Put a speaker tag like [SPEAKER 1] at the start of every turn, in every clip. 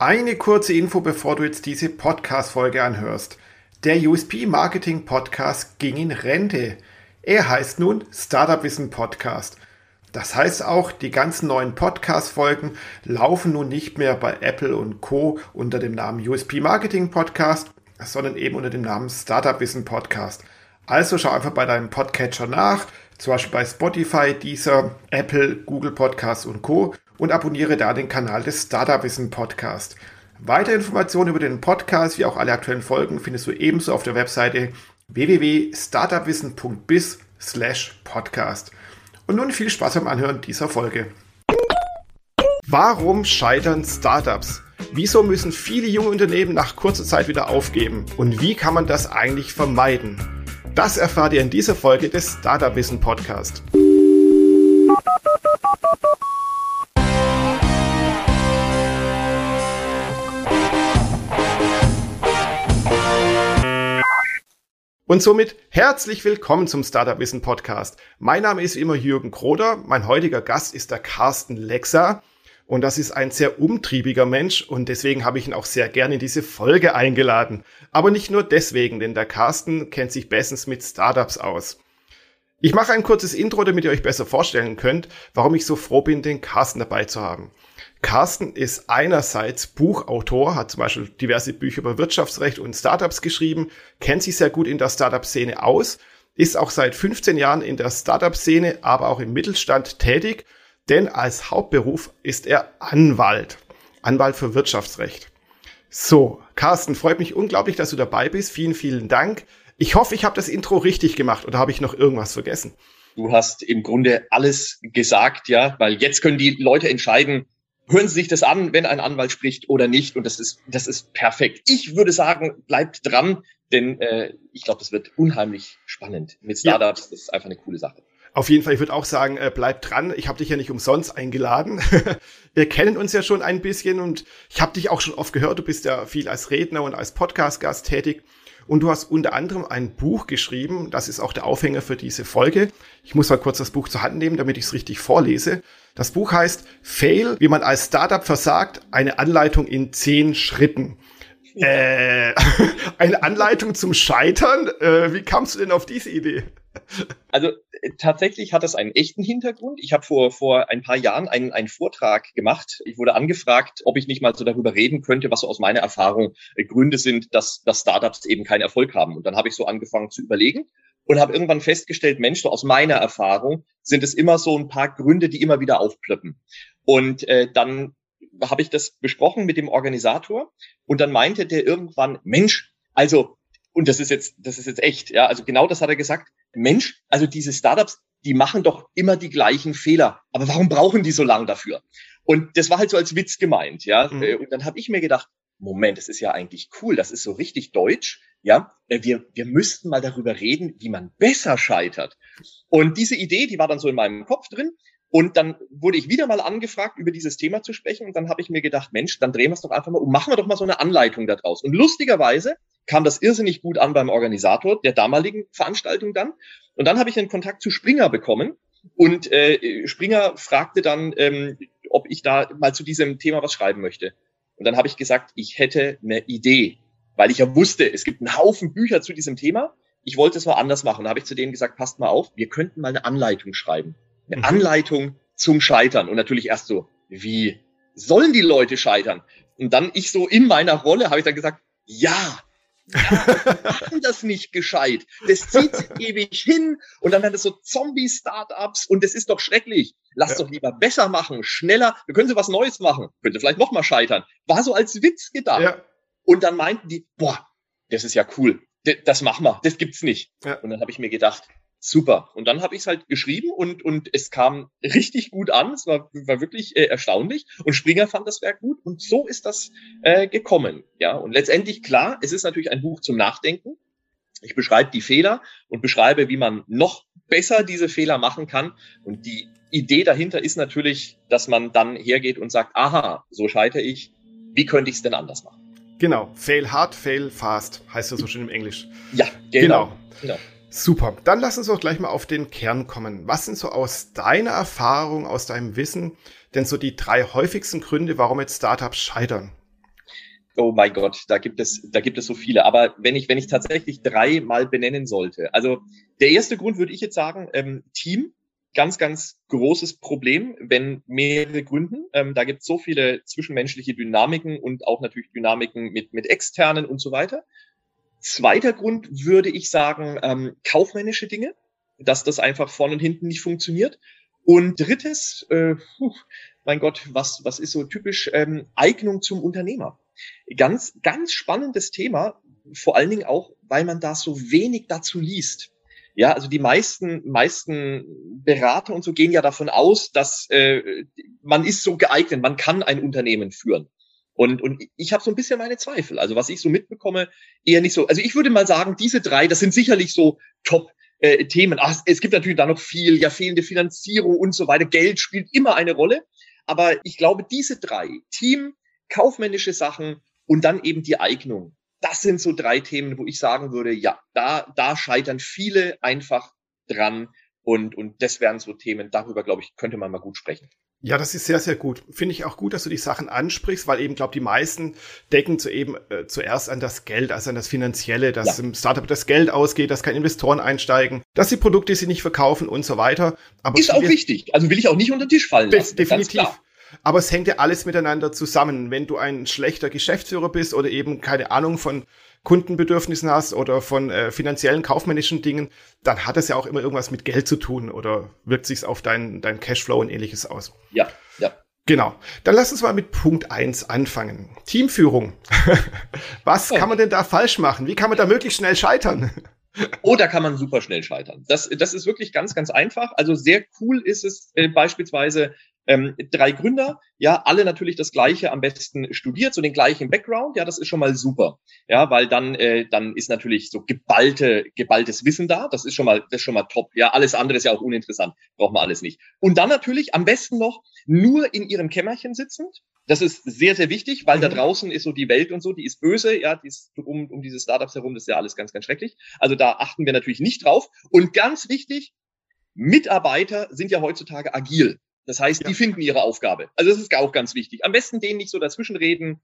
[SPEAKER 1] Eine kurze Info, bevor du jetzt diese Podcast-Folge anhörst. Der USP Marketing Podcast ging in Rente. Er heißt nun Startup Wissen Podcast. Das heißt auch, die ganzen neuen Podcast-Folgen laufen nun nicht mehr bei Apple und Co. unter dem Namen USP Marketing Podcast, sondern eben unter dem Namen Startup Wissen Podcast. Also schau einfach bei deinem Podcatcher nach, zum Beispiel bei Spotify, Deezer, Apple, Google Podcasts und Co. und abonniere da den Kanal des Startup Wissen Podcast. Weitere Informationen über den Podcast wie auch alle aktuellen Folgen findest du ebenso auf der Webseite www.startupwissen.biz slash podcast. Und nun viel Spaß beim Anhören dieser Folge. Warum scheitern Startups? Wieso müssen viele junge Unternehmen nach kurzer Zeit wieder aufgeben? Und wie kann man das eigentlich vermeiden? Das erfahrt ihr in dieser Folge des Startup Wissen Podcast. Und somit herzlich willkommen zum Startup Wissen Podcast. Mein Name ist immer Jürgen Kroder. Mein heutiger Gast ist der Carsten Lexa. Und das ist ein sehr umtriebiger Mensch und deswegen habe ich ihn auch sehr gerne in diese Folge eingeladen. Aber nicht nur deswegen, denn der Carsten kennt sich bestens mit Startups aus. Ich mache ein kurzes Intro, damit ihr euch besser vorstellen könnt, warum ich so froh bin, den Carsten dabei zu haben. Carsten ist einerseits Buchautor, hat zum Beispiel diverse Bücher über Wirtschaftsrecht und Startups geschrieben, kennt sich sehr gut in der Startup-Szene aus, ist auch seit 15 Jahren in der Startup-Szene, aber auch im Mittelstand tätig denn als Hauptberuf ist er Anwalt. Anwalt für Wirtschaftsrecht. So, Carsten, freut mich unglaublich, dass du dabei bist. Vielen, vielen Dank. Ich hoffe, ich habe das Intro richtig gemacht oder habe ich noch irgendwas vergessen?
[SPEAKER 2] Du hast im Grunde alles gesagt, ja, weil jetzt können die Leute entscheiden, hören Sie sich das an, wenn ein Anwalt spricht oder nicht. Und das ist, das ist perfekt. Ich würde sagen, bleibt dran, denn äh, ich glaube, das wird unheimlich spannend. Mit Startups, ja. das ist einfach eine coole Sache.
[SPEAKER 1] Auf jeden Fall, ich würde auch sagen, äh, bleib dran. Ich habe dich ja nicht umsonst eingeladen. Wir kennen uns ja schon ein bisschen und ich habe dich auch schon oft gehört. Du bist ja viel als Redner und als Podcast-Gast tätig. Und du hast unter anderem ein Buch geschrieben. Das ist auch der Aufhänger für diese Folge. Ich muss mal kurz das Buch zur Hand nehmen, damit ich es richtig vorlese. Das Buch heißt Fail, wie man als Startup versagt, eine Anleitung in zehn Schritten. Äh, eine Anleitung zum Scheitern? Äh, wie kamst du denn auf diese Idee?
[SPEAKER 2] Also äh, tatsächlich hat das einen echten Hintergrund. Ich habe vor, vor ein paar Jahren einen, einen Vortrag gemacht. Ich wurde angefragt, ob ich nicht mal so darüber reden könnte, was so aus meiner Erfahrung äh, Gründe sind, dass, dass Startups eben keinen Erfolg haben. Und dann habe ich so angefangen zu überlegen und habe irgendwann festgestellt, Mensch, aus meiner Erfahrung sind es immer so ein paar Gründe, die immer wieder aufplöppen. Und äh, dann habe ich das besprochen mit dem Organisator und dann meinte der irgendwann, Mensch, also und das ist jetzt, das ist jetzt echt, ja, also genau das hat er gesagt. Mensch, also diese Startups, die machen doch immer die gleichen Fehler. Aber warum brauchen die so lange dafür? Und das war halt so als Witz gemeint, ja. Mhm. Äh, und dann habe ich mir gedacht, Moment, das ist ja eigentlich cool, das ist so richtig deutsch, ja. Äh, wir, wir müssten mal darüber reden, wie man besser scheitert. Und diese Idee, die war dann so in meinem Kopf drin. Und dann wurde ich wieder mal angefragt, über dieses Thema zu sprechen. Und dann habe ich mir gedacht, Mensch, dann drehen wir es doch einfach mal um, machen wir doch mal so eine Anleitung da draus. Und lustigerweise kam das irrsinnig gut an beim Organisator der damaligen Veranstaltung dann. Und dann habe ich einen Kontakt zu Springer bekommen. Und äh, Springer fragte dann, ähm, ob ich da mal zu diesem Thema was schreiben möchte. Und dann habe ich gesagt, ich hätte eine Idee, weil ich ja wusste, es gibt einen Haufen Bücher zu diesem Thema. Ich wollte es mal anders machen. Da habe ich zu denen gesagt, passt mal auf, wir könnten mal eine Anleitung schreiben. Eine mhm. Anleitung zum Scheitern. Und natürlich erst so, wie sollen die Leute scheitern? Und dann ich so in meiner Rolle habe ich dann gesagt, ja, ja, machen das nicht gescheit. Das zieht sich ewig hin und dann werden das so Zombie-Startups und das ist doch schrecklich. Lass ja. doch lieber besser machen, schneller. Wir können sie was Neues machen. Könnte vielleicht noch mal scheitern. War so als Witz gedacht. Ja. Und dann meinten die, boah, das ist ja cool. Das machen wir. Das gibt's nicht. Ja. Und dann habe ich mir gedacht, super. Und dann habe ich es halt geschrieben und, und es kam richtig gut an. Es war, war wirklich äh, erstaunlich. Und Springer fand das Werk gut. Und so ist das äh, gekommen. Ja, und letztendlich klar, es ist natürlich ein Buch zum Nachdenken. Ich beschreibe die Fehler und beschreibe, wie man noch besser diese Fehler machen kann. Und die Idee dahinter ist natürlich, dass man dann hergeht und sagt, aha, so scheitere ich. Wie könnte ich es denn anders machen?
[SPEAKER 1] Genau. Fail hard, fail fast, heißt das so schön im Englisch.
[SPEAKER 2] Ja, genau. genau. genau.
[SPEAKER 1] Super. Dann lass uns doch gleich mal auf den Kern kommen. Was sind so aus deiner Erfahrung, aus deinem Wissen denn so die drei häufigsten Gründe, warum jetzt Startups scheitern?
[SPEAKER 2] oh mein Gott, da gibt es, da gibt es so viele. Aber wenn ich, wenn ich tatsächlich drei mal benennen sollte, also der erste Grund würde ich jetzt sagen, ähm, Team, ganz, ganz großes Problem, wenn mehrere gründen. Ähm, da gibt es so viele zwischenmenschliche Dynamiken und auch natürlich Dynamiken mit, mit externen und so weiter. Zweiter Grund würde ich sagen, ähm, kaufmännische Dinge, dass das einfach vorne und hinten nicht funktioniert. Und drittes, äh, puh, mein Gott, was, was ist so typisch, ähm, Eignung zum Unternehmer. Ganz, ganz spannendes Thema, vor allen Dingen auch, weil man da so wenig dazu liest. Ja, also die meisten, meisten Berater und so gehen ja davon aus, dass äh, man ist so geeignet, man kann ein Unternehmen führen. Und, und ich habe so ein bisschen meine Zweifel. Also was ich so mitbekomme, eher nicht so. Also ich würde mal sagen, diese drei, das sind sicherlich so Top äh. Ach, es gibt natürlich da noch viel, ja, fehlende Finanzierung und so weiter. Geld spielt immer eine Rolle. Aber ich glaube, diese drei, Team, kaufmännische Sachen und dann eben die Eignung, das sind so drei Themen, wo ich sagen würde, ja, da, da scheitern viele einfach dran. Und, und das wären so Themen, darüber, glaube ich, könnte man mal gut sprechen.
[SPEAKER 1] Ja, das ist sehr, sehr gut. Finde ich auch gut, dass du die Sachen ansprichst, weil eben, glaube die meisten decken zu eben äh, zuerst an das Geld, also an das Finanzielle, dass ja. im Startup das Geld ausgeht, dass keine Investoren einsteigen, dass die Produkte sie nicht verkaufen und so weiter.
[SPEAKER 2] Aber ist auch wichtig. Also will ich auch nicht unter den Tisch fallen lassen.
[SPEAKER 1] Definitiv. Aber es hängt ja alles miteinander zusammen. Wenn du ein schlechter Geschäftsführer bist oder eben keine Ahnung von Kundenbedürfnissen hast oder von äh, finanziellen, kaufmännischen Dingen, dann hat es ja auch immer irgendwas mit Geld zu tun oder wirkt sich auf deinen dein Cashflow und ähnliches aus.
[SPEAKER 2] Ja, ja.
[SPEAKER 1] Genau. Dann lass uns mal mit Punkt eins anfangen. Teamführung. Was oh. kann man denn da falsch machen? Wie kann man da möglichst schnell scheitern?
[SPEAKER 2] Oh, da kann man super schnell scheitern. Das, das ist wirklich ganz, ganz einfach. Also sehr cool ist es äh, beispielsweise, ähm, drei Gründer, ja, alle natürlich das Gleiche am besten studiert, so den gleichen Background, ja, das ist schon mal super, ja, weil dann, äh, dann ist natürlich so geballte, geballtes Wissen da, das ist schon mal, das ist schon mal top, ja, alles andere ist ja auch uninteressant, braucht man alles nicht. Und dann natürlich am besten noch nur in ihrem Kämmerchen sitzend, das ist sehr, sehr wichtig, weil mhm. da draußen ist so die Welt und so, die ist böse, ja, die ist um, um diese Startups herum, das ist ja alles ganz, ganz schrecklich. Also da achten wir natürlich nicht drauf. Und ganz wichtig, Mitarbeiter sind ja heutzutage agil. Das heißt, ja. die finden ihre Aufgabe. Also das ist auch ganz wichtig. Am besten denen nicht so dazwischenreden,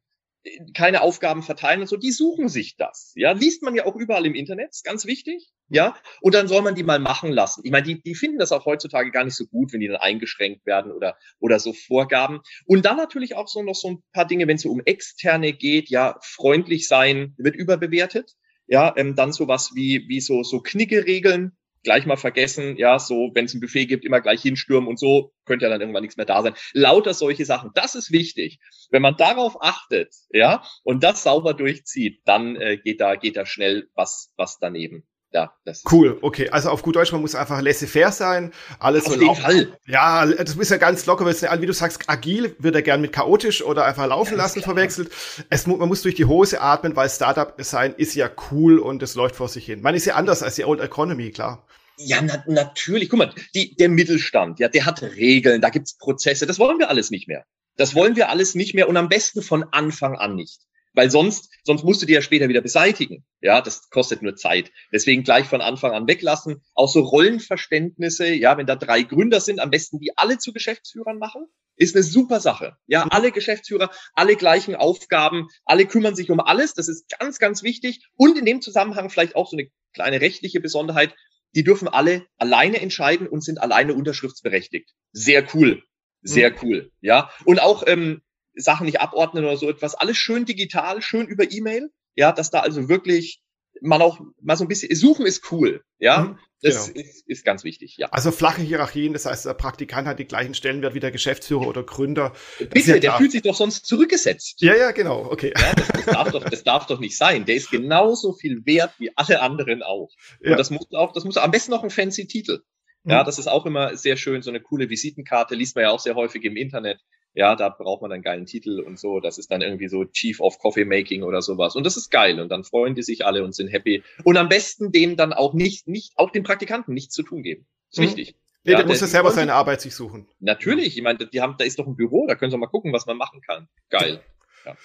[SPEAKER 2] keine Aufgaben verteilen und so. Die suchen sich das. Ja, liest man ja auch überall im Internet, ist ganz wichtig. Ja, und dann soll man die mal machen lassen. Ich meine, die, die finden das auch heutzutage gar nicht so gut, wenn die dann eingeschränkt werden oder, oder so Vorgaben. Und dann natürlich auch so noch so ein paar Dinge, wenn es so um externe geht. Ja, freundlich sein wird überbewertet. Ja, ähm, dann sowas wie, wie so, so Knicke-Regeln gleich mal vergessen, ja, so, wenn es ein Buffet gibt, immer gleich hinstürmen und so, könnte ja dann irgendwann nichts mehr da sein. Lauter solche Sachen, das ist wichtig. Wenn man darauf achtet, ja, und das sauber durchzieht, dann äh, geht da, geht da schnell was, was daneben. Ja,
[SPEAKER 1] cool, okay. Also auf gut Deutsch, man muss einfach laissez-faire sein. Alles
[SPEAKER 2] auf so jeden Fall.
[SPEAKER 1] Ja, das ist ja ganz locker, wie du sagst, agil wird er gern mit chaotisch oder einfach laufen lassen klar. verwechselt. Es, man muss durch die Hose atmen, weil Startup sein ist ja cool und es läuft vor sich hin. Man ist ja anders als die Old Economy, klar.
[SPEAKER 2] Ja, na, natürlich. Guck mal, die, der Mittelstand, ja, der hat Regeln, da gibt's Prozesse. Das wollen wir alles nicht mehr. Das wollen wir alles nicht mehr und am besten von Anfang an nicht. Weil sonst, sonst musst du die ja später wieder beseitigen. Ja, das kostet nur Zeit. Deswegen gleich von Anfang an weglassen. Auch so Rollenverständnisse, ja, wenn da drei Gründer sind, am besten die alle zu Geschäftsführern machen, ist eine super Sache. Ja, alle Geschäftsführer, alle gleichen Aufgaben, alle kümmern sich um alles. Das ist ganz, ganz wichtig. Und in dem Zusammenhang vielleicht auch so eine kleine rechtliche Besonderheit die dürfen alle alleine entscheiden und sind alleine unterschriftsberechtigt. Sehr cool. Sehr mhm. cool. Ja. Und auch ähm, Sachen nicht abordnen oder so etwas. Alles schön digital, schön über E-Mail. Ja, dass da also wirklich man auch mal so ein bisschen, suchen ist cool, ja. Mhm, das genau. ist, ist ganz wichtig, ja.
[SPEAKER 1] Also flache Hierarchien, das heißt, der Praktikant hat die gleichen Stellenwert wie der Geschäftsführer oder Gründer.
[SPEAKER 2] Bitte, ja der fühlt sich doch sonst zurückgesetzt.
[SPEAKER 1] Ja, ja, genau, okay.
[SPEAKER 2] Ja, das, das, darf doch, das darf doch nicht sein. Der ist genauso viel wert wie alle anderen auch. Und ja. das muss auch, das muss am besten noch ein fancy Titel. Ja, mhm. das ist auch immer sehr schön, so eine coole Visitenkarte, liest man ja auch sehr häufig im Internet. Ja, da braucht man einen geilen Titel und so. Das ist dann irgendwie so Chief of Coffee Making oder sowas. Und das ist geil. Und dann freuen die sich alle und sind happy. Und am besten dem dann auch nicht, nicht, auch den Praktikanten nichts zu tun geben. Ist mhm. wichtig.
[SPEAKER 1] Nee, ja, der muss ja selber seine Arbeit sich suchen.
[SPEAKER 2] Natürlich. Ich meine, die haben, da ist doch ein Büro, da können sie mal gucken, was man machen kann. Geil. Ja.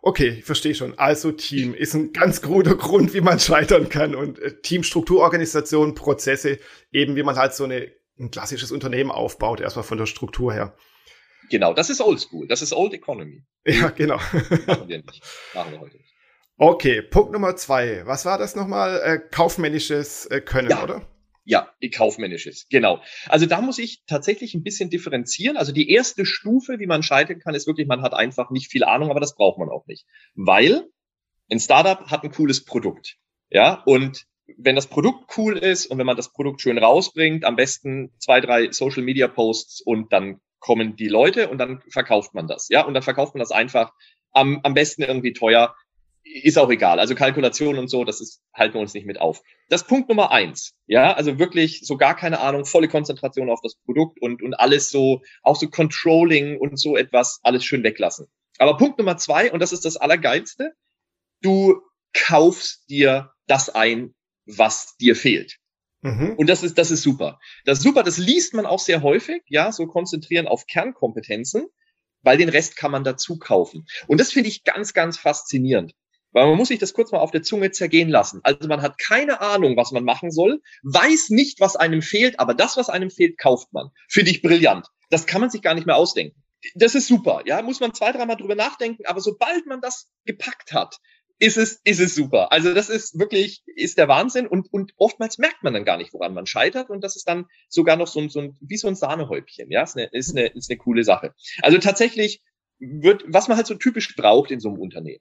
[SPEAKER 1] Okay, ich verstehe schon. Also Team ist ein ganz guter Grund, wie man scheitern kann. Und äh, Teamstrukturorganisation, Prozesse, eben wie man halt so eine, ein klassisches Unternehmen aufbaut, erstmal von der Struktur her.
[SPEAKER 2] Genau, das ist Oldschool, das ist Old Economy.
[SPEAKER 1] Ja, genau. Machen wir nicht. Machen wir heute nicht. Okay, Punkt Nummer zwei. Was war das nochmal? Äh, kaufmännisches äh, Können,
[SPEAKER 2] ja.
[SPEAKER 1] oder?
[SPEAKER 2] Ja, kaufmännisches, genau. Also da muss ich tatsächlich ein bisschen differenzieren. Also die erste Stufe, wie man scheitern kann, ist wirklich, man hat einfach nicht viel Ahnung, aber das braucht man auch nicht. Weil ein Startup hat ein cooles Produkt. Ja, und wenn das Produkt cool ist und wenn man das Produkt schön rausbringt, am besten zwei, drei Social Media Posts und dann kommen die Leute und dann verkauft man das. Ja, und dann verkauft man das einfach am, am besten irgendwie teuer ist auch egal. Also Kalkulation und so, das ist, halten wir uns nicht mit auf. Das Punkt Nummer eins. Ja, also wirklich so gar keine Ahnung, volle Konzentration auf das Produkt und, und alles so, auch so Controlling und so etwas, alles schön weglassen. Aber Punkt Nummer zwei, und das ist das Allergeilste, du kaufst dir das ein, was dir fehlt. Mhm. Und das ist, das ist super. Das ist super, das liest man auch sehr häufig, ja, so konzentrieren auf Kernkompetenzen, weil den Rest kann man dazu kaufen. Und das finde ich ganz, ganz faszinierend. Weil man muss sich das kurz mal auf der Zunge zergehen lassen. Also man hat keine Ahnung, was man machen soll, weiß nicht, was einem fehlt, aber das, was einem fehlt, kauft man. Finde ich brillant. Das kann man sich gar nicht mehr ausdenken. Das ist super, ja, muss man zwei, dreimal drüber nachdenken, aber sobald man das gepackt hat, ist es, ist es super. Also das ist wirklich, ist der Wahnsinn und, und oftmals merkt man dann gar nicht, woran man scheitert und das ist dann sogar noch so ein, so ein wie so ein Sahnehäubchen, ja, ist eine, ist eine, ist eine coole Sache. Also tatsächlich wird, was man halt so typisch braucht in so einem Unternehmen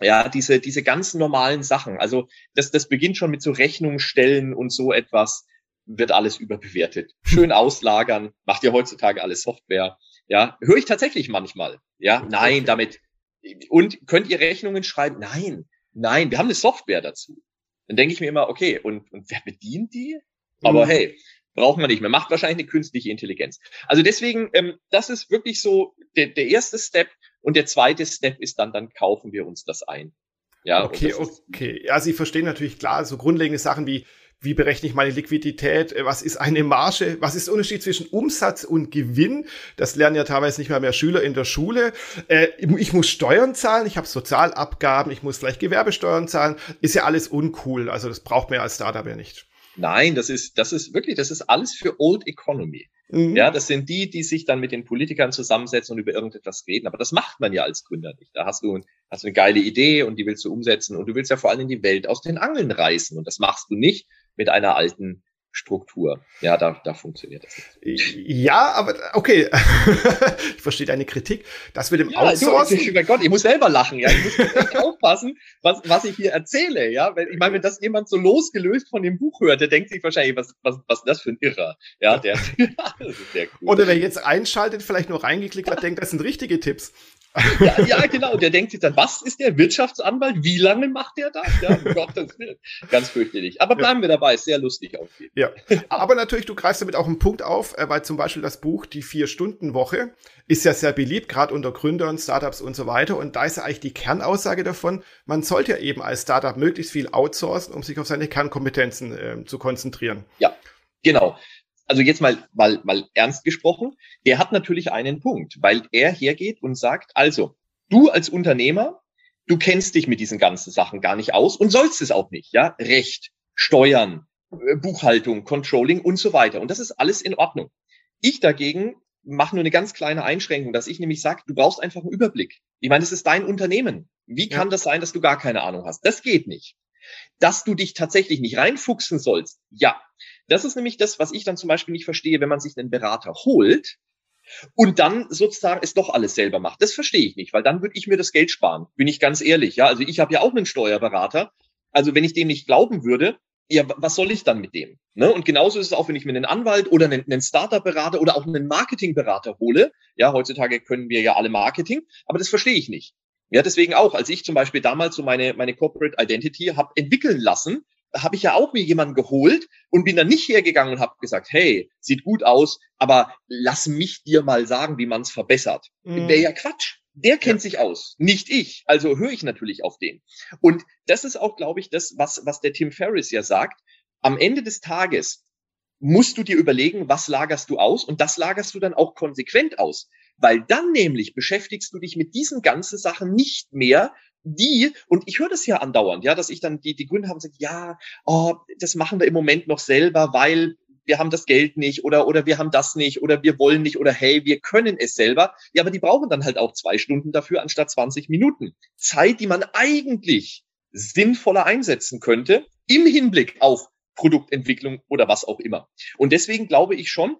[SPEAKER 2] ja, diese, diese ganz normalen Sachen. Also das, das beginnt schon mit so Rechnungen stellen und so etwas, wird alles überbewertet. Schön auslagern, macht ja heutzutage alles Software. Ja, höre ich tatsächlich manchmal. Ja, nein, damit. Und könnt ihr Rechnungen schreiben? Nein, nein, wir haben eine Software dazu. Dann denke ich mir immer, okay, und, und wer bedient die? Aber mhm. hey, brauchen wir nicht mehr. Macht wahrscheinlich eine künstliche Intelligenz. Also deswegen, ähm, das ist wirklich so der, der erste Step. Und der zweite Step ist dann, dann kaufen wir uns das ein.
[SPEAKER 1] Ja, okay, okay. Ja, Sie verstehen natürlich klar, so grundlegende Sachen wie, wie berechne ich meine Liquidität, was ist eine Marge, was ist der Unterschied zwischen Umsatz und Gewinn, das lernen ja teilweise nicht mal mehr Schüler in der Schule. Äh, ich muss Steuern zahlen, ich habe Sozialabgaben, ich muss vielleicht Gewerbesteuern zahlen, ist ja alles uncool, also das braucht man ja als Startup ja nicht.
[SPEAKER 2] Nein, das ist, das ist wirklich, das ist alles für Old Economy. Mhm. Ja, das sind die, die sich dann mit den Politikern zusammensetzen und über irgendetwas reden. Aber das macht man ja als Gründer nicht. Da hast du, hast du eine geile Idee und die willst du umsetzen und du willst ja vor allem in die Welt aus den Angeln reißen. Und das machst du nicht mit einer alten Struktur. Ja, da, da funktioniert das
[SPEAKER 1] nicht. Ja, aber okay. ich verstehe deine Kritik. Das mit dem ja, Outsourcen.
[SPEAKER 2] Du, mein Gott, ich muss selber lachen, ja. Ich muss echt aufpassen, was, was ich hier erzähle, ja. Wenn, ich meine, wenn das jemand so losgelöst von dem Buch hört, der denkt sich wahrscheinlich, was, was, was ist das für ein Irrer? Ja, der,
[SPEAKER 1] das ist sehr cool. Oder wer jetzt einschaltet, vielleicht nur reingeklickt hat, denkt, das sind richtige Tipps.
[SPEAKER 2] Ja, ja, genau. Der denkt sich dann, was ist der Wirtschaftsanwalt? Wie lange macht der das? Ja, um Gottes Willen. Ganz fürchterlich. Aber bleiben ja. wir dabei, ist sehr lustig
[SPEAKER 1] auf jeden Ja. Aber natürlich, du greifst damit auch einen Punkt auf, äh, weil zum Beispiel das Buch Die Vier-Stunden-Woche ist ja sehr beliebt, gerade unter Gründern, Startups und so weiter. Und da ist ja eigentlich die Kernaussage davon, man sollte ja eben als Startup möglichst viel outsourcen, um sich auf seine Kernkompetenzen äh, zu konzentrieren.
[SPEAKER 2] Ja, genau also jetzt mal, mal, mal ernst gesprochen, der hat natürlich einen Punkt, weil er hergeht und sagt, also, du als Unternehmer, du kennst dich mit diesen ganzen Sachen gar nicht aus und sollst es auch nicht, ja? Recht, Steuern, äh, Buchhaltung, Controlling und so weiter. Und das ist alles in Ordnung. Ich dagegen mache nur eine ganz kleine Einschränkung, dass ich nämlich sage, du brauchst einfach einen Überblick. Ich meine, das ist dein Unternehmen. Wie kann ja. das sein, dass du gar keine Ahnung hast? Das geht nicht. Dass du dich tatsächlich nicht reinfuchsen sollst, ja. Das ist nämlich das, was ich dann zum Beispiel nicht verstehe, wenn man sich einen Berater holt und dann sozusagen es doch alles selber macht. Das verstehe ich nicht, weil dann würde ich mir das Geld sparen, bin ich ganz ehrlich. Ja, also ich habe ja auch einen Steuerberater. Also wenn ich dem nicht glauben würde, ja, was soll ich dann mit dem? Ne? Und genauso ist es auch, wenn ich mir einen Anwalt oder einen, einen Startup-Berater oder auch einen Marketing-Berater hole. Ja, heutzutage können wir ja alle Marketing, aber das verstehe ich nicht. Ja, deswegen auch, als ich zum Beispiel damals so meine, meine Corporate Identity habe entwickeln lassen, habe ich ja auch mir jemanden geholt und bin dann nicht hergegangen und habe gesagt, hey, sieht gut aus, aber lass mich dir mal sagen, wie man es verbessert. Mhm. Wäre ja Quatsch. Der kennt ja. sich aus, nicht ich. Also höre ich natürlich auf den. Und das ist auch, glaube ich, das, was, was der Tim Ferriss ja sagt. Am Ende des Tages musst du dir überlegen, was lagerst du aus und das lagerst du dann auch konsequent aus. Weil dann nämlich beschäftigst du dich mit diesen ganzen Sachen nicht mehr die, und ich höre das ja andauernd, ja, dass ich dann die, die Gründer haben und sagen, ja, oh, das machen wir im Moment noch selber, weil wir haben das Geld nicht oder, oder wir haben das nicht oder wir wollen nicht oder hey, wir können es selber. Ja, aber die brauchen dann halt auch zwei Stunden dafür anstatt 20 Minuten. Zeit, die man eigentlich sinnvoller einsetzen könnte im Hinblick auf Produktentwicklung oder was auch immer. Und deswegen glaube ich schon,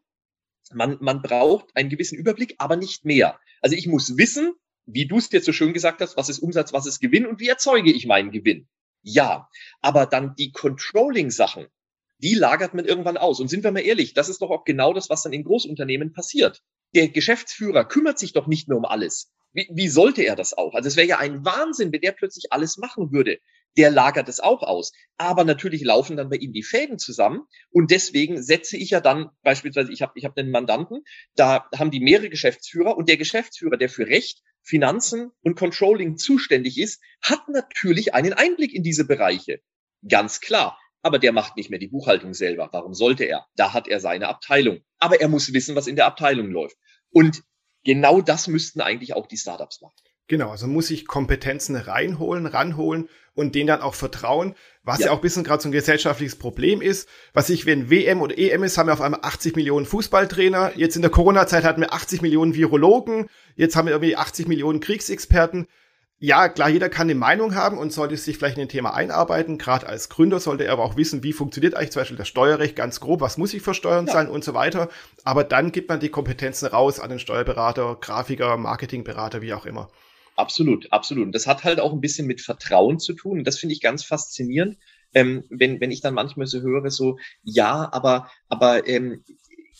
[SPEAKER 2] man, man braucht einen gewissen Überblick, aber nicht mehr. Also ich muss wissen, wie du es jetzt so schön gesagt hast, was ist Umsatz, was ist Gewinn und wie erzeuge ich meinen Gewinn. Ja, aber dann die Controlling-Sachen, die lagert man irgendwann aus. Und sind wir mal ehrlich, das ist doch auch genau das, was dann in Großunternehmen passiert. Der Geschäftsführer kümmert sich doch nicht mehr um alles. Wie, wie sollte er das auch? Also es wäre ja ein Wahnsinn, wenn der plötzlich alles machen würde. Der lagert es auch aus. Aber natürlich laufen dann bei ihm die Fäden zusammen. Und deswegen setze ich ja dann beispielsweise, ich habe ich hab einen Mandanten, da haben die mehrere Geschäftsführer und der Geschäftsführer, der für Recht Finanzen und Controlling zuständig ist, hat natürlich einen Einblick in diese Bereiche. Ganz klar. Aber der macht nicht mehr die Buchhaltung selber. Warum sollte er? Da hat er seine Abteilung. Aber er muss wissen, was in der Abteilung läuft. Und genau das müssten eigentlich auch die Startups machen.
[SPEAKER 1] Genau, also muss ich Kompetenzen reinholen, ranholen und denen dann auch vertrauen, was ja, ja auch ein bisschen gerade so ein gesellschaftliches Problem ist. Was ich, wenn WM oder EM ist, haben wir auf einmal 80 Millionen Fußballtrainer. Jetzt in der Corona-Zeit hatten wir 80 Millionen Virologen. Jetzt haben wir irgendwie 80 Millionen Kriegsexperten. Ja, klar, jeder kann eine Meinung haben und sollte sich vielleicht in ein Thema einarbeiten. Gerade als Gründer sollte er aber auch wissen, wie funktioniert eigentlich zum Beispiel das Steuerrecht ganz grob, was muss ich für Steuern ja. zahlen und so weiter. Aber dann gibt man die Kompetenzen raus an den Steuerberater, Grafiker, Marketingberater, wie auch immer.
[SPEAKER 2] Absolut, absolut. Und das hat halt auch ein bisschen mit Vertrauen zu tun. Und das finde ich ganz faszinierend, ähm, wenn, wenn ich dann manchmal so höre, so, ja, aber, aber ähm,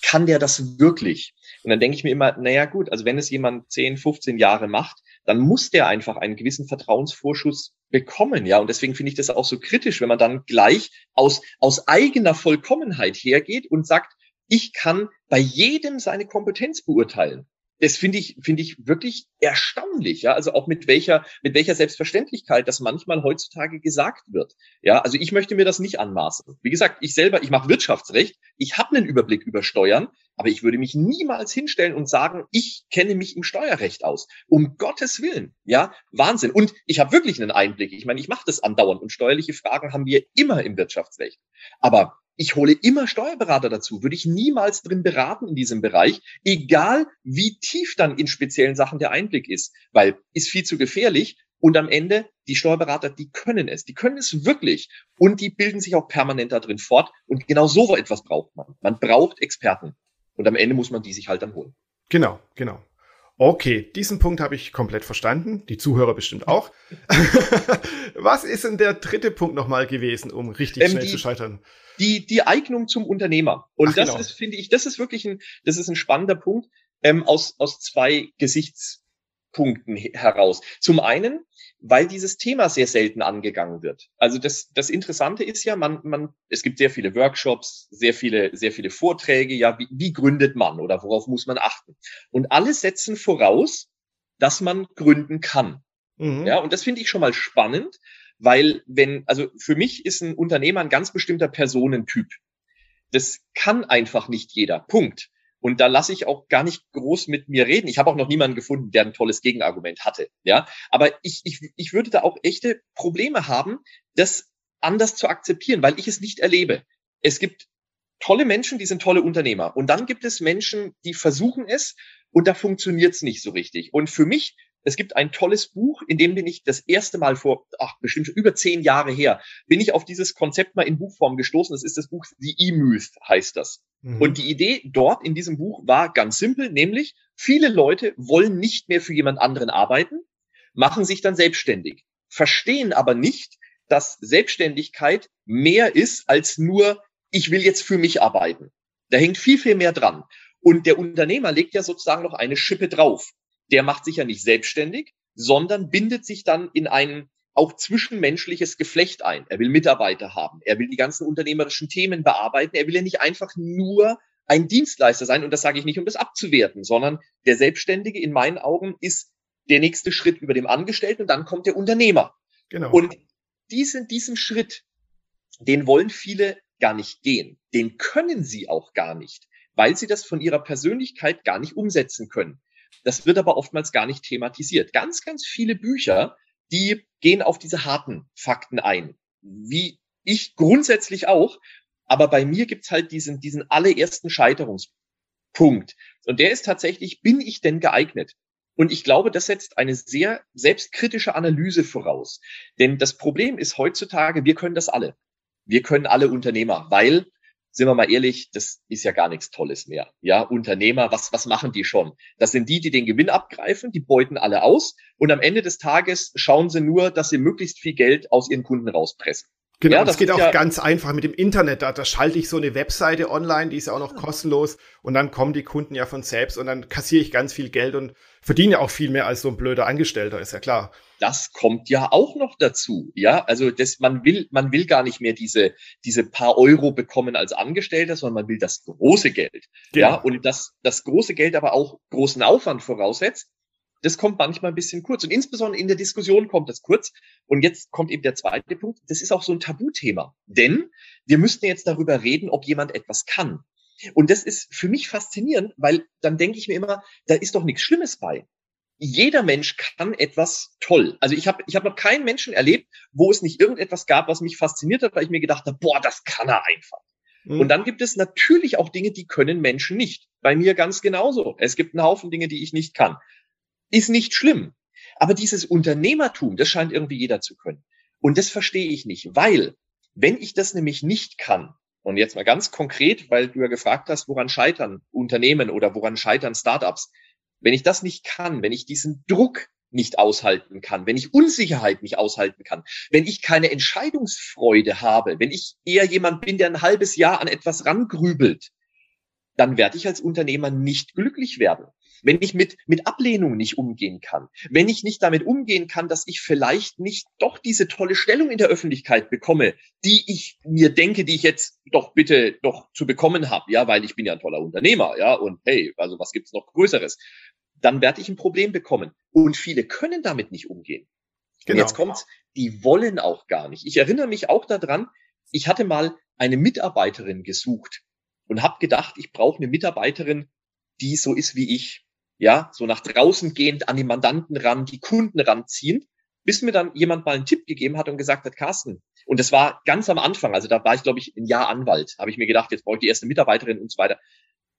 [SPEAKER 2] kann der das wirklich? Und dann denke ich mir immer, naja gut, also wenn es jemand 10, 15 Jahre macht, dann muss der einfach einen gewissen Vertrauensvorschuss bekommen, ja. Und deswegen finde ich das auch so kritisch, wenn man dann gleich aus, aus eigener Vollkommenheit hergeht und sagt, ich kann bei jedem seine Kompetenz beurteilen das finde ich, finde ich wirklich erstaunlich, ja. Also auch mit welcher, mit welcher Selbstverständlichkeit das manchmal heutzutage gesagt wird. Ja, also ich möchte mir das nicht anmaßen. Wie gesagt, ich selber, ich mache Wirtschaftsrecht, ich habe einen Überblick über Steuern, aber ich würde mich niemals hinstellen und sagen, ich kenne mich im Steuerrecht aus. Um Gottes Willen, ja, Wahnsinn. Und ich habe wirklich einen Einblick. Ich meine, ich mache das andauernd und steuerliche Fragen haben wir immer im Wirtschaftsrecht. Aber ich hole immer Steuerberater dazu, würde ich niemals drin beraten in diesem Bereich, egal wie tief dann in speziellen Sachen der Einblick ist, weil ist viel zu gefährlich und am Ende die Steuerberater, die können es, die können es wirklich und die bilden sich auch permanent da drin fort und genau so etwas braucht man. Man braucht Experten und am Ende muss man die sich halt dann holen.
[SPEAKER 1] Genau, genau. Okay, diesen Punkt habe ich komplett verstanden. Die Zuhörer bestimmt auch. Was ist denn der dritte Punkt nochmal gewesen, um richtig ähm, schnell
[SPEAKER 2] die,
[SPEAKER 1] zu scheitern?
[SPEAKER 2] Die, die Eignung zum Unternehmer. Und Ach, das genau. ist, finde ich, das ist wirklich ein, das ist ein spannender Punkt ähm, aus, aus zwei Gesichtspunkten heraus. Zum einen, weil dieses Thema sehr selten angegangen wird. Also das, das Interessante ist ja, man, man, es gibt sehr viele Workshops, sehr viele, sehr viele Vorträge, ja, wie, wie gründet man oder worauf muss man achten? Und alle setzen voraus, dass man gründen kann. Mhm. Ja, und das finde ich schon mal spannend, weil wenn, also für mich ist ein Unternehmer ein ganz bestimmter Personentyp. Das kann einfach nicht jeder. Punkt. Und da lasse ich auch gar nicht groß mit mir reden. Ich habe auch noch niemanden gefunden, der ein tolles Gegenargument hatte. Ja, aber ich, ich, ich würde da auch echte Probleme haben, das anders zu akzeptieren, weil ich es nicht erlebe. Es gibt tolle Menschen, die sind tolle Unternehmer. Und dann gibt es Menschen, die versuchen es und da funktioniert es nicht so richtig. Und für mich es gibt ein tolles Buch, in dem bin ich das erste Mal vor, ach, bestimmt schon über zehn Jahre her, bin ich auf dieses Konzept mal in Buchform gestoßen. Das ist das Buch The E-Myth, heißt das. Mhm. Und die Idee dort in diesem Buch war ganz simpel, nämlich viele Leute wollen nicht mehr für jemand anderen arbeiten, machen sich dann selbstständig, verstehen aber nicht, dass Selbstständigkeit mehr ist als nur, ich will jetzt für mich arbeiten. Da hängt viel, viel mehr dran. Und der Unternehmer legt ja sozusagen noch eine Schippe drauf der macht sich ja nicht selbstständig, sondern bindet sich dann in ein auch zwischenmenschliches Geflecht ein. Er will Mitarbeiter haben. Er will die ganzen unternehmerischen Themen bearbeiten. Er will ja nicht einfach nur ein Dienstleister sein. Und das sage ich nicht, um das abzuwerten, sondern der Selbstständige in meinen Augen ist der nächste Schritt über dem Angestellten und dann kommt der Unternehmer. Genau. Und diesen, diesen Schritt, den wollen viele gar nicht gehen. Den können sie auch gar nicht, weil sie das von ihrer Persönlichkeit gar nicht umsetzen können. Das wird aber oftmals gar nicht thematisiert. Ganz, ganz viele Bücher, die gehen auf diese harten Fakten ein. Wie ich grundsätzlich auch. Aber bei mir gibt's halt diesen, diesen allerersten Scheiterungspunkt. Und der ist tatsächlich, bin ich denn geeignet? Und ich glaube, das setzt eine sehr selbstkritische Analyse voraus. Denn das Problem ist heutzutage, wir können das alle. Wir können alle Unternehmer, weil sind wir mal ehrlich, das ist ja gar nichts Tolles mehr. Ja, Unternehmer, was, was machen die schon? Das sind die, die den Gewinn abgreifen, die beuten alle aus und am Ende des Tages schauen sie nur, dass sie möglichst viel Geld aus ihren Kunden rauspressen.
[SPEAKER 1] Genau, ja, das, das geht auch ja ganz einfach mit dem Internet. Da, da schalte ich so eine Webseite online, die ist ja auch noch kostenlos und dann kommen die Kunden ja von selbst und dann kassiere ich ganz viel Geld und verdiene auch viel mehr als so ein blöder Angestellter, ist ja klar.
[SPEAKER 2] Das kommt ja auch noch dazu. Ja, also das, man will, man will gar nicht mehr diese, diese paar Euro bekommen als Angestellter, sondern man will das große Geld. Genau. Ja, und das, das große Geld aber auch großen Aufwand voraussetzt das kommt manchmal ein bisschen kurz. Und insbesondere in der Diskussion kommt das kurz. Und jetzt kommt eben der zweite Punkt. Das ist auch so ein Tabuthema. Denn wir müssten jetzt darüber reden, ob jemand etwas kann. Und das ist für mich faszinierend, weil dann denke ich mir immer, da ist doch nichts Schlimmes bei. Jeder Mensch kann etwas toll. Also ich habe ich hab noch keinen Menschen erlebt, wo es nicht irgendetwas gab, was mich fasziniert hat, weil ich mir gedacht habe, boah, das kann er einfach. Mhm. Und dann gibt es natürlich auch Dinge, die können Menschen nicht. Bei mir ganz genauso. Es gibt einen Haufen Dinge, die ich nicht kann ist nicht schlimm. Aber dieses Unternehmertum, das scheint irgendwie jeder zu können. Und das verstehe ich nicht, weil wenn ich das nämlich nicht kann, und jetzt mal ganz konkret, weil du ja gefragt hast, woran scheitern Unternehmen oder woran scheitern Startups? Wenn ich das nicht kann, wenn ich diesen Druck nicht aushalten kann, wenn ich Unsicherheit nicht aushalten kann, wenn ich keine Entscheidungsfreude habe, wenn ich eher jemand bin, der ein halbes Jahr an etwas rangrübelt, dann werde ich als Unternehmer nicht glücklich werden wenn ich mit, mit Ablehnung nicht umgehen kann, wenn ich nicht damit umgehen kann, dass ich vielleicht nicht doch diese tolle Stellung in der Öffentlichkeit bekomme, die ich mir denke, die ich jetzt doch bitte doch zu bekommen habe, ja, weil ich bin ja ein toller Unternehmer, ja, und hey, also was gibt's noch Größeres? Dann werde ich ein Problem bekommen. Und viele können damit nicht umgehen. Genau. Und jetzt kommt's, die wollen auch gar nicht. Ich erinnere mich auch daran, ich hatte mal eine Mitarbeiterin gesucht und habe gedacht, ich brauche eine Mitarbeiterin, die so ist wie ich ja, so nach draußen gehend an die Mandanten ran, die Kunden ranziehen, bis mir dann jemand mal einen Tipp gegeben hat und gesagt hat, Carsten, und das war ganz am Anfang, also da war ich, glaube ich, ein Jahr Anwalt, habe ich mir gedacht, jetzt brauche ich die erste Mitarbeiterin und so weiter.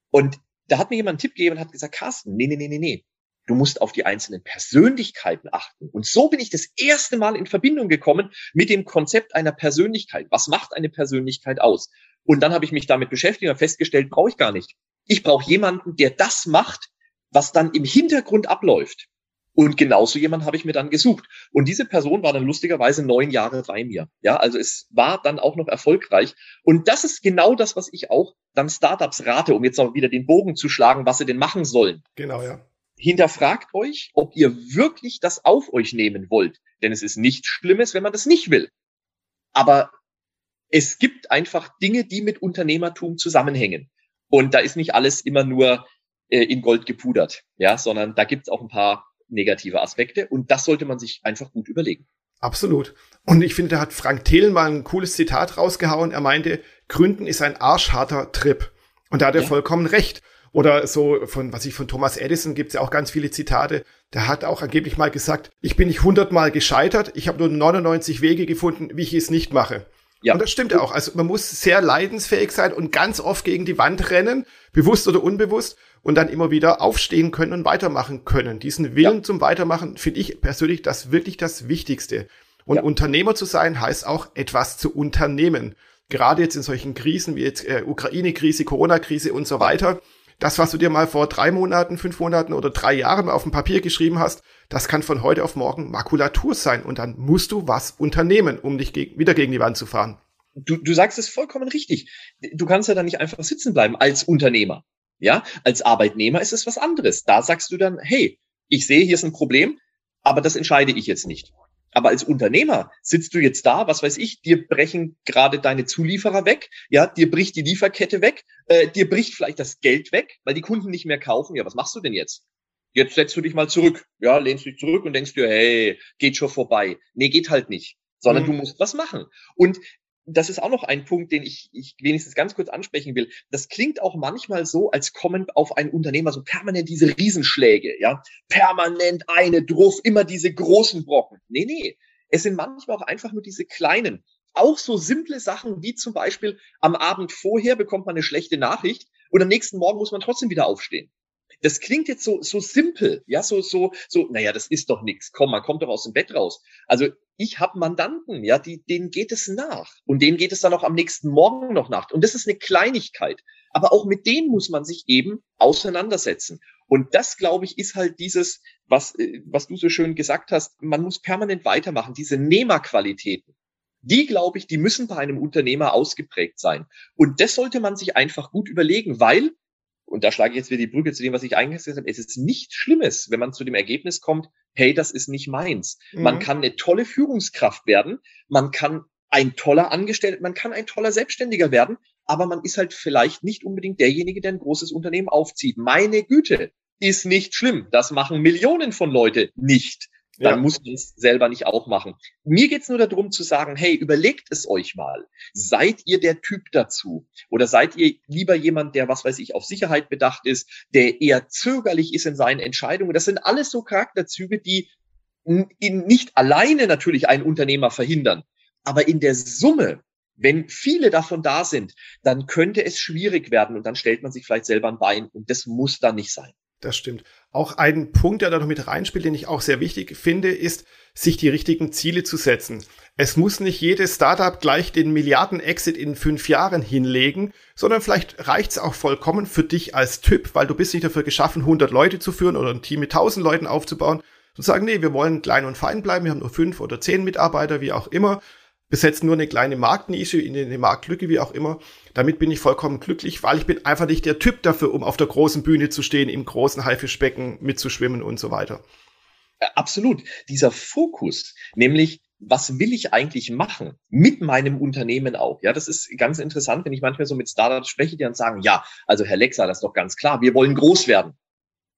[SPEAKER 2] Und da hat mir jemand einen Tipp gegeben und hat gesagt, Carsten, nee, nee, nee, nee, nee. Du musst auf die einzelnen Persönlichkeiten achten. Und so bin ich das erste Mal in Verbindung gekommen mit dem Konzept einer Persönlichkeit. Was macht eine Persönlichkeit aus? Und dann habe ich mich damit beschäftigt und festgestellt, brauche ich gar nicht. Ich brauche jemanden, der das macht, was dann im Hintergrund abläuft. Und genauso jemand habe ich mir dann gesucht. Und diese Person war dann lustigerweise neun Jahre bei mir. Ja, also es war dann auch noch erfolgreich. Und das ist genau das, was ich auch dann Startups rate, um jetzt noch wieder den Bogen zu schlagen, was sie denn machen sollen.
[SPEAKER 1] Genau, ja.
[SPEAKER 2] Hinterfragt euch, ob ihr wirklich das auf euch nehmen wollt. Denn es ist nichts Schlimmes, wenn man das nicht will. Aber es gibt einfach Dinge, die mit Unternehmertum zusammenhängen. Und da ist nicht alles immer nur äh, in Gold gepudert, ja, sondern da gibt es auch ein paar negative Aspekte und das sollte man sich einfach gut überlegen.
[SPEAKER 1] Absolut. Und ich finde, da hat Frank Thelen mal ein cooles Zitat rausgehauen. Er meinte, Gründen ist ein arschharter Trip. Und da hat er ja. vollkommen recht. Oder so von, was ich von Thomas Edison gibt's ja auch ganz viele Zitate. Der hat auch angeblich mal gesagt, ich bin nicht hundertmal gescheitert, ich habe nur 99 Wege gefunden, wie ich es nicht mache. Ja. Und das stimmt ja auch. Also man muss sehr leidensfähig sein und ganz oft gegen die Wand rennen, bewusst oder unbewusst, und dann immer wieder aufstehen können und weitermachen können. Diesen Willen ja. zum Weitermachen finde ich persönlich das wirklich das Wichtigste. Und ja. Unternehmer zu sein heißt auch etwas zu unternehmen. Gerade jetzt in solchen Krisen wie jetzt äh, Ukraine-Krise, Corona-Krise und so weiter. Das, was du dir mal vor drei Monaten, fünf Monaten oder drei Jahren auf dem Papier geschrieben hast, das kann von heute auf morgen Makulatur sein. Und dann musst du was unternehmen, um dich gegen, wieder gegen die Wand zu fahren.
[SPEAKER 2] Du, du sagst es vollkommen richtig. Du kannst ja dann nicht einfach sitzen bleiben als Unternehmer. Ja, als Arbeitnehmer ist es was anderes. Da sagst du dann, hey, ich sehe, hier ist ein Problem, aber das entscheide ich jetzt nicht. Aber als Unternehmer sitzt du jetzt da, was weiß ich, dir brechen gerade deine Zulieferer weg, ja, dir bricht die Lieferkette weg, äh, dir bricht vielleicht das Geld weg, weil die Kunden nicht mehr kaufen. Ja, was machst du denn jetzt? Jetzt setzt du dich mal zurück, ja, lehnst dich zurück und denkst dir, hey, geht schon vorbei. Nee, geht halt nicht sondern mhm. du musst was machen. Und das ist auch noch ein Punkt, den ich, ich wenigstens ganz kurz ansprechen will. Das klingt auch manchmal so, als kommen auf einen Unternehmer so permanent diese Riesenschläge, ja. Permanent eine Druff, immer diese großen Brocken. Nee, nee. Es sind manchmal auch einfach nur diese kleinen, Auch so simple Sachen wie zum Beispiel am Abend vorher bekommt man eine schlechte Nachricht und am nächsten Morgen muss man trotzdem wieder aufstehen. Das klingt jetzt so, so simpel, ja, so, so, so, naja, das ist doch nichts. Komm, man kommt doch aus dem Bett raus. Also ich habe Mandanten, ja, die, denen geht es nach. Und denen geht es dann auch am nächsten Morgen noch nach. Und das ist eine Kleinigkeit. Aber auch mit denen muss man sich eben auseinandersetzen. Und das, glaube ich, ist halt dieses, was, äh, was du so schön gesagt hast, man muss permanent weitermachen, diese Nehmerqualitäten. Die, glaube ich, die müssen bei einem Unternehmer ausgeprägt sein. Und das sollte man sich einfach gut überlegen, weil und da schlage ich jetzt wieder die Brücke zu dem, was ich eigentlich gesagt habe, es ist nichts Schlimmes, wenn man zu dem Ergebnis kommt, hey, das ist nicht meins. Mhm. Man kann eine tolle Führungskraft werden, man kann ein toller Angestellter, man kann ein toller Selbstständiger werden, aber man ist halt vielleicht nicht unbedingt derjenige, der ein großes Unternehmen aufzieht. Meine Güte, ist nicht schlimm. Das machen Millionen von Leute nicht dann ja. muss man es selber nicht auch machen. Mir geht's nur darum zu sagen, hey, überlegt es euch mal. Seid ihr der Typ dazu? Oder seid ihr lieber jemand, der, was weiß ich, auf Sicherheit bedacht ist, der eher zögerlich ist in seinen Entscheidungen? Das sind alles so Charakterzüge, die nicht alleine natürlich einen Unternehmer verhindern, aber in der Summe wenn viele davon da sind, dann könnte es schwierig werden und dann stellt man sich vielleicht selber ein Bein und das muss dann nicht sein.
[SPEAKER 1] Das stimmt. Auch ein Punkt, der da noch mit reinspielt, den ich auch sehr wichtig finde, ist, sich die richtigen Ziele zu setzen. Es muss nicht jedes Startup gleich den Milliarden-Exit in fünf Jahren hinlegen, sondern vielleicht reicht es auch vollkommen für dich als Typ, weil du bist nicht dafür geschaffen, 100 Leute zu führen oder ein Team mit 1000 Leuten aufzubauen. Und sagen, nee, wir wollen klein und fein bleiben, wir haben nur fünf oder zehn Mitarbeiter, wie auch immer besetzen nur eine kleine Marktnische in eine Marktlücke, wie auch immer. Damit bin ich vollkommen glücklich, weil ich bin einfach nicht der Typ dafür, um auf der großen Bühne zu stehen, im großen Haifischbecken mitzuschwimmen und so weiter.
[SPEAKER 2] Absolut. Dieser Fokus, nämlich was will ich eigentlich machen mit meinem Unternehmen auch? Ja, das ist ganz interessant, wenn ich manchmal so mit Startups spreche, die dann sagen, ja, also Herr Lexa, das ist doch ganz klar, wir wollen groß werden.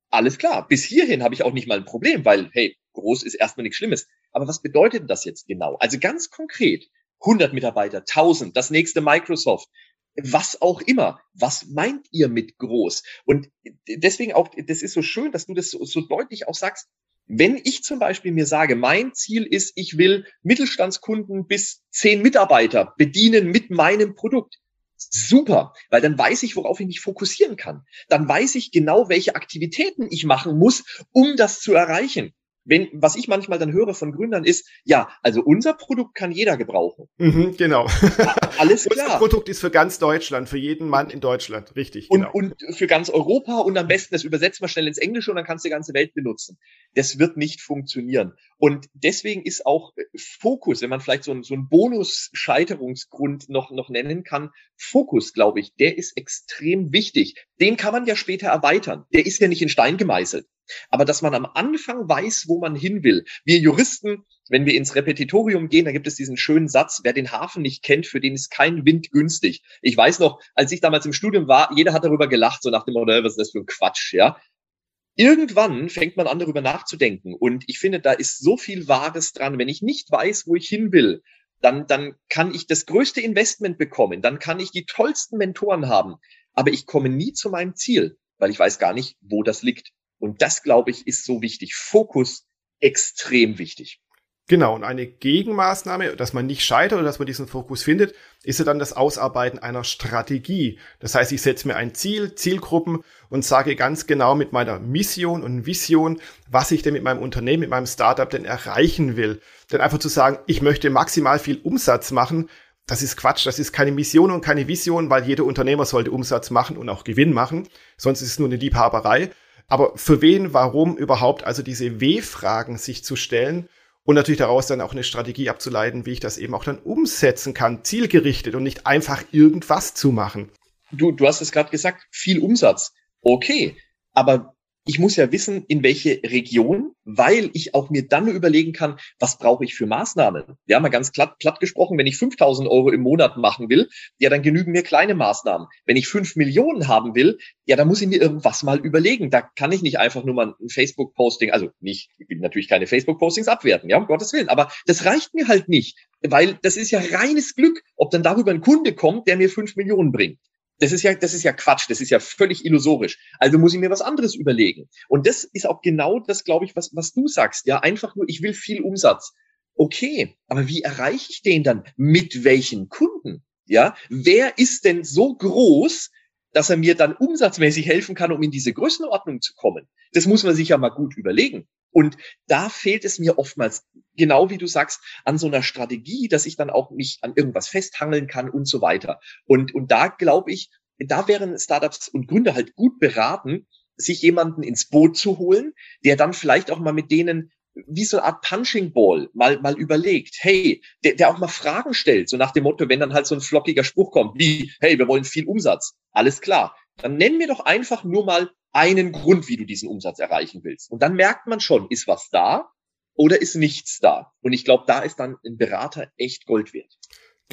[SPEAKER 2] Alles klar. Bis hierhin habe ich auch nicht mal ein Problem, weil, hey, groß ist erstmal nichts Schlimmes. Aber was bedeutet das jetzt genau? Also ganz konkret, 100 Mitarbeiter, 1000, das nächste Microsoft, was auch immer. Was meint ihr mit groß? Und deswegen auch, das ist so schön, dass du das so, so deutlich auch sagst. Wenn ich zum Beispiel mir sage, mein Ziel ist, ich will Mittelstandskunden bis zehn Mitarbeiter bedienen mit meinem Produkt. Super, weil dann weiß ich, worauf ich mich fokussieren kann. Dann weiß ich genau, welche Aktivitäten ich machen muss, um das zu erreichen wenn, was ich manchmal dann höre von Gründern ist, ja, also unser Produkt kann jeder gebrauchen.
[SPEAKER 1] Mhm, genau. Alles klar. Unser Produkt ist für ganz Deutschland, für jeden Mann in Deutschland, richtig.
[SPEAKER 2] Und, genau. und für ganz Europa und am besten, das übersetzt man schnell ins Englische und dann kannst du die ganze Welt benutzen. Das wird nicht funktionieren. Und deswegen ist auch äh, Fokus, wenn man vielleicht so einen, so einen Bonus-Scheiterungsgrund noch, noch nennen kann, Fokus, glaube ich, der ist extrem wichtig. Den kann man ja später erweitern. Der ist ja nicht in Stein gemeißelt. Aber dass man am Anfang weiß, wo man hin will. Wir Juristen, wenn wir ins Repetitorium gehen, da gibt es diesen schönen Satz, wer den Hafen nicht kennt, für den ist kein Wind günstig. Ich weiß noch, als ich damals im Studium war, jeder hat darüber gelacht, so nach dem Modell, was ist das für ein Quatsch, ja. Irgendwann fängt man an, darüber nachzudenken. Und ich finde, da ist so viel Wahres dran. Wenn ich nicht weiß, wo ich hin will, dann, dann kann ich das größte Investment bekommen, dann kann ich die tollsten Mentoren haben, aber ich komme nie zu meinem Ziel, weil ich weiß gar nicht, wo das liegt. Und das, glaube ich, ist so wichtig. Fokus extrem wichtig.
[SPEAKER 1] Genau, und eine Gegenmaßnahme, dass man nicht scheitert oder dass man diesen Fokus findet, ist ja dann das Ausarbeiten einer Strategie. Das heißt, ich setze mir ein Ziel, Zielgruppen und sage ganz genau mit meiner Mission und Vision, was ich denn mit meinem Unternehmen, mit meinem Startup denn erreichen will. Denn einfach zu sagen, ich möchte maximal viel Umsatz machen, das ist Quatsch, das ist keine Mission und keine Vision, weil jeder Unternehmer sollte Umsatz machen und auch Gewinn machen, sonst ist es nur eine Liebhaberei, aber für wen, warum überhaupt also diese W-Fragen sich zu stellen und natürlich daraus dann auch eine Strategie abzuleiten, wie ich das eben auch dann umsetzen kann, zielgerichtet und nicht einfach irgendwas zu machen.
[SPEAKER 2] Du, du hast es gerade gesagt, viel Umsatz. Okay, aber ich muss ja wissen, in welche Region, weil ich auch mir dann überlegen kann, was brauche ich für Maßnahmen. Wir haben ja ganz platt, platt gesprochen, wenn ich 5000 Euro im Monat machen will, ja, dann genügen mir kleine Maßnahmen. Wenn ich 5 Millionen haben will, ja, dann muss ich mir irgendwas mal überlegen. Da kann ich nicht einfach nur mal ein Facebook-Posting, also nicht, ich will natürlich keine Facebook-Postings abwerten, ja, um Gottes Willen, aber das reicht mir halt nicht, weil das ist ja reines Glück, ob dann darüber ein Kunde kommt, der mir 5 Millionen bringt. Das ist ja, das ist ja Quatsch. Das ist ja völlig illusorisch. Also muss ich mir was anderes überlegen. Und das ist auch genau das, glaube ich, was, was du sagst. Ja, einfach nur, ich will viel Umsatz. Okay, aber wie erreiche ich den dann? Mit welchen Kunden? Ja, wer ist denn so groß, dass er mir dann umsatzmäßig helfen kann, um in diese Größenordnung zu kommen? Das muss man sich ja mal gut überlegen. Und da fehlt es mir oftmals, genau wie du sagst, an so einer Strategie, dass ich dann auch mich an irgendwas festhangeln kann und so weiter. Und, und da glaube ich, da wären Startups und Gründer halt gut beraten, sich jemanden ins Boot zu holen, der dann vielleicht auch mal mit denen wie so eine Art Punching Ball mal, mal überlegt, hey, der, der auch mal Fragen stellt, so nach dem Motto, wenn dann halt so ein flockiger Spruch kommt, wie, hey, wir wollen viel Umsatz. Alles klar. Dann nenn mir doch einfach nur mal einen Grund, wie du diesen Umsatz erreichen willst. Und dann merkt man schon, ist was da oder ist nichts da. Und ich glaube, da ist dann ein Berater echt Gold wert.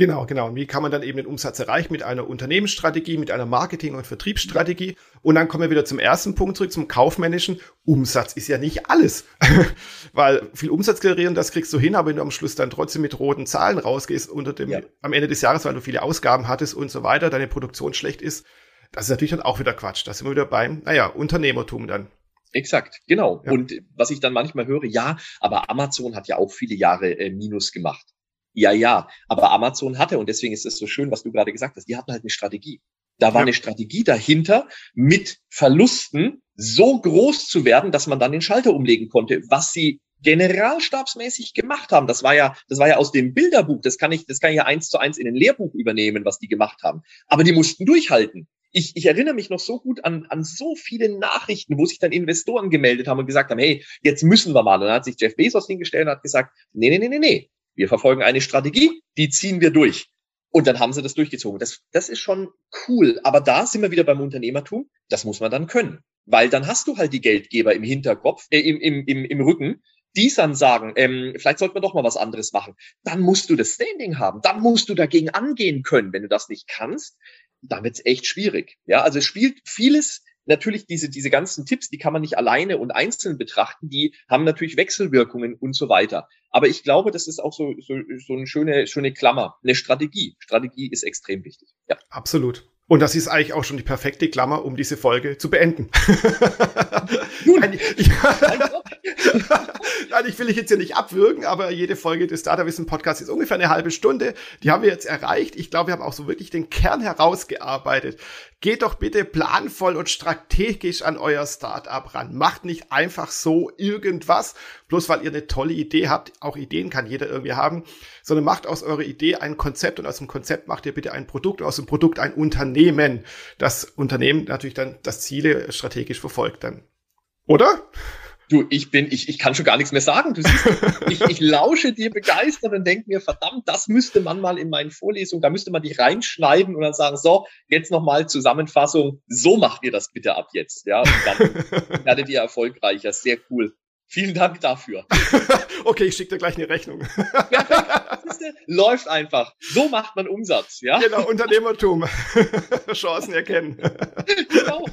[SPEAKER 1] Genau, genau. Und wie kann man dann eben den Umsatz erreichen? Mit einer Unternehmensstrategie, mit einer Marketing- und Vertriebsstrategie. Und dann kommen wir wieder zum ersten Punkt zurück, zum kaufmännischen. Umsatz ist ja nicht alles. Weil viel Umsatz generieren, das kriegst du hin, aber wenn du am Schluss dann trotzdem mit roten Zahlen rausgehst unter dem, ja. am Ende des Jahres, weil du viele Ausgaben hattest und so weiter, deine Produktion schlecht ist, das ist natürlich dann auch wieder Quatsch. Da sind wir wieder beim, naja, Unternehmertum dann.
[SPEAKER 2] Exakt, genau. Ja. Und was ich dann manchmal höre, ja, aber Amazon hat ja auch viele Jahre äh, Minus gemacht. Ja, ja, aber Amazon hatte, und deswegen ist es so schön, was du gerade gesagt hast, die hatten halt eine Strategie. Da war ja. eine Strategie dahinter, mit Verlusten so groß zu werden, dass man dann den Schalter umlegen konnte, was sie generalstabsmäßig gemacht haben. Das war ja, das war ja aus dem Bilderbuch. Das kann ich, das kann ich ja eins zu eins in ein Lehrbuch übernehmen, was die gemacht haben. Aber die mussten durchhalten. Ich, ich erinnere mich noch so gut an, an so viele Nachrichten, wo sich dann Investoren gemeldet haben und gesagt haben, hey, jetzt müssen wir mal. Und dann hat sich Jeff Bezos hingestellt und hat gesagt, nee, nee, nee, nee, nee. Wir verfolgen eine Strategie, die ziehen wir durch. Und dann haben sie das durchgezogen. Das, das ist schon cool. Aber da sind wir wieder beim Unternehmertum. Das muss man dann können. Weil dann hast du halt die Geldgeber im Hinterkopf, äh, im, im, im, im Rücken, die dann sagen, ähm, vielleicht sollten wir doch mal was anderes machen. Dann musst du das Standing haben. Dann musst du dagegen angehen können. Wenn du das nicht kannst, dann wird's echt schwierig. Ja, also es spielt vieles natürlich diese, diese ganzen Tipps, die kann man nicht alleine und einzeln betrachten, die haben natürlich Wechselwirkungen und so weiter. Aber ich glaube, das ist auch so, so, so eine schöne, schöne Klammer, eine Strategie. Strategie ist extrem wichtig.
[SPEAKER 1] Ja. Absolut. Und das ist eigentlich auch schon die perfekte Klammer, um diese Folge zu beenden. Nein, ich, Nein, ich will dich jetzt hier nicht abwürgen, aber jede Folge des Data Wissen Podcasts ist ungefähr eine halbe Stunde. Die haben wir jetzt erreicht. Ich glaube, wir haben auch so wirklich den Kern herausgearbeitet. Geht doch bitte planvoll und strategisch an euer Startup ran. Macht nicht einfach so irgendwas, bloß weil ihr eine tolle Idee habt. Auch Ideen kann jeder irgendwie haben, sondern macht aus eurer Idee ein Konzept und aus dem Konzept macht ihr bitte ein Produkt und aus dem Produkt ein Unternehmen. Das Unternehmen natürlich dann das Ziele strategisch verfolgt dann. Oder?
[SPEAKER 2] Du, ich bin, ich, ich kann schon gar nichts mehr sagen. Du siehst, ich, ich lausche dir begeistert und denke mir, verdammt, das müsste man mal in meinen Vorlesungen, da müsste man dich reinschneiden und dann sagen, so, jetzt nochmal Zusammenfassung, so macht ihr das bitte ab jetzt, ja, und dann werdet ihr erfolgreicher. Sehr cool. Vielen Dank dafür.
[SPEAKER 1] okay, ich schicke dir gleich eine Rechnung.
[SPEAKER 2] Läuft einfach. So macht man Umsatz, ja?
[SPEAKER 1] Genau, Unternehmertum. Chancen erkennen. genau.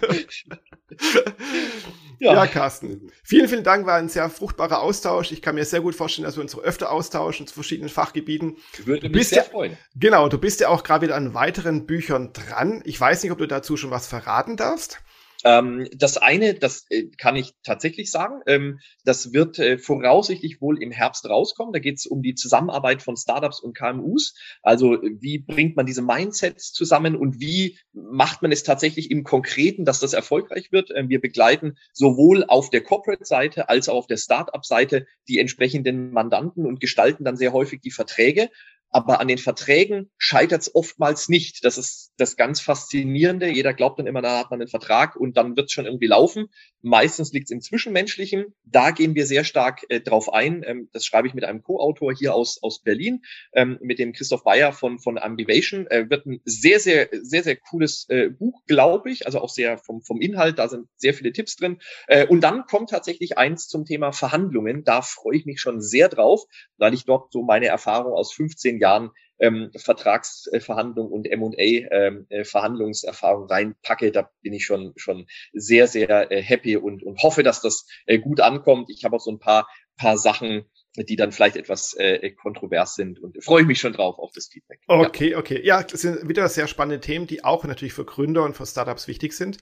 [SPEAKER 1] Ja. ja, Carsten. Vielen, vielen Dank. War ein sehr fruchtbarer Austausch. Ich kann mir sehr gut vorstellen, dass wir uns so öfter austauschen zu verschiedenen Fachgebieten.
[SPEAKER 2] Würde mich sehr
[SPEAKER 1] ja,
[SPEAKER 2] freuen.
[SPEAKER 1] Genau, du bist ja auch gerade wieder an weiteren Büchern dran. Ich weiß nicht, ob du dazu schon was verraten darfst.
[SPEAKER 2] Ähm, das eine, das äh, kann ich tatsächlich sagen, ähm, das wird äh, voraussichtlich wohl im Herbst rauskommen. Da geht es um die Zusammenarbeit von Startups und KMUs. Also wie bringt man diese Mindsets zusammen und wie macht man es tatsächlich im Konkreten, dass das erfolgreich wird. Ähm, wir begleiten sowohl auf der Corporate-Seite als auch auf der Startup-Seite die entsprechenden Mandanten und gestalten dann sehr häufig die Verträge. Aber an den Verträgen scheitert es oftmals nicht. Das ist das ganz Faszinierende. Jeder glaubt dann immer, da hat man einen Vertrag und dann wird es schon irgendwie laufen. Meistens liegt es im Zwischenmenschlichen. Da gehen wir sehr stark äh, drauf ein. Ähm, das schreibe ich mit einem Co-Autor hier aus, aus Berlin, ähm, mit dem Christoph Bayer von, von Ambivation. Äh, wird ein sehr, sehr, sehr, sehr cooles äh, Buch, glaube ich. Also auch sehr vom, vom Inhalt. Da sind sehr viele Tipps drin. Äh, und dann kommt tatsächlich eins zum Thema Verhandlungen. Da freue ich mich schon sehr drauf, weil ich dort so meine Erfahrung aus 15 zehn Jahren ähm, Vertragsverhandlung und M&A-Verhandlungserfahrung ähm, äh, reinpacke, da bin ich schon schon sehr sehr äh, happy und und hoffe, dass das äh, gut ankommt. Ich habe auch so ein paar paar Sachen, die dann vielleicht etwas äh, kontrovers sind und freue ich mich schon drauf auf das Feedback.
[SPEAKER 1] Okay, ja. okay, ja, das sind wieder sehr spannende Themen, die auch natürlich für Gründer und für Startups wichtig sind.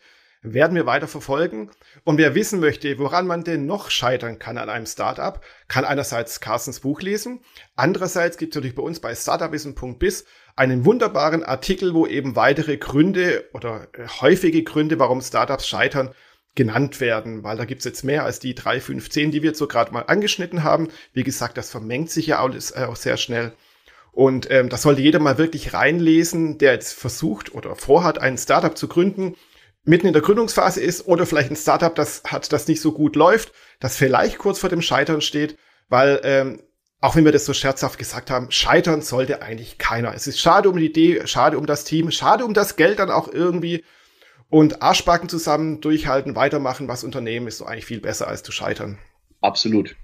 [SPEAKER 1] Werden wir weiter verfolgen. Und wer wissen möchte, woran man denn noch scheitern kann an einem Startup, kann einerseits Carstens Buch lesen. Andererseits gibt es natürlich bei uns bei startupwissen.biz einen wunderbaren Artikel, wo eben weitere Gründe oder äh, häufige Gründe, warum Startups scheitern, genannt werden, weil da gibt's jetzt mehr als die drei, fünf, zehn, die wir jetzt so gerade mal angeschnitten haben. Wie gesagt, das vermengt sich ja alles äh, auch sehr schnell. Und ähm, das sollte jeder mal wirklich reinlesen, der jetzt versucht oder vorhat, ein Startup zu gründen, mitten in der Gründungsphase ist oder vielleicht ein Startup, das hat, das nicht so gut läuft, das vielleicht kurz vor dem Scheitern steht, weil ähm, auch wenn wir das so scherzhaft gesagt haben, scheitern sollte eigentlich keiner. Es ist schade um die Idee, schade um das Team, schade um das Geld dann auch irgendwie. Und Arschbacken zusammen, durchhalten, weitermachen, was unternehmen, ist so eigentlich viel besser als zu scheitern.
[SPEAKER 2] Absolut.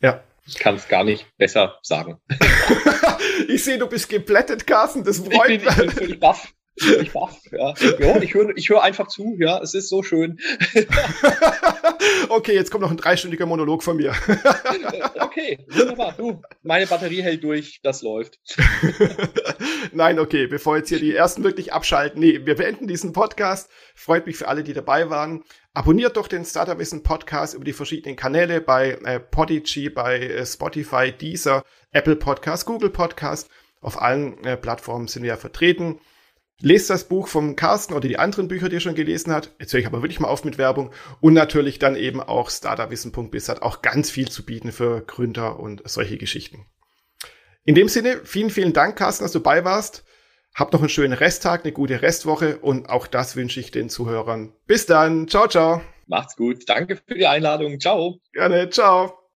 [SPEAKER 2] Ja. Ich kann es gar nicht besser sagen.
[SPEAKER 1] ich sehe, du bist geplättet, Carsten. Das freut mich. Ich bin, ich bin völlig baff.
[SPEAKER 2] Ich baff, ja. ja ich höre ich hör einfach zu, ja. Es ist so schön.
[SPEAKER 1] okay, jetzt kommt noch ein dreistündiger Monolog von mir.
[SPEAKER 2] okay, wunderbar. Du, meine Batterie hält durch, das läuft.
[SPEAKER 1] Nein, okay, bevor jetzt hier die ersten wirklich abschalten. Nee, wir beenden diesen Podcast. Freut mich für alle, die dabei waren. Abonniert doch den Startup Wissen Podcast über die verschiedenen Kanäle bei äh, Podigy, bei äh, Spotify, Deezer, Apple Podcast, Google Podcast. Auf allen äh, Plattformen sind wir ja vertreten. Lest das Buch vom Carsten oder die anderen Bücher, die er schon gelesen hat. Jetzt höre ich aber wirklich mal auf mit Werbung. Und natürlich dann eben auch startupwissen.biz hat auch ganz viel zu bieten für Gründer und solche Geschichten. In dem Sinne, vielen, vielen Dank, Carsten, dass du bei warst. Habt noch einen schönen Resttag, eine gute Restwoche und auch das wünsche ich den Zuhörern. Bis dann. Ciao, ciao.
[SPEAKER 2] Macht's gut. Danke für die Einladung. Ciao.
[SPEAKER 1] Gerne. Ciao.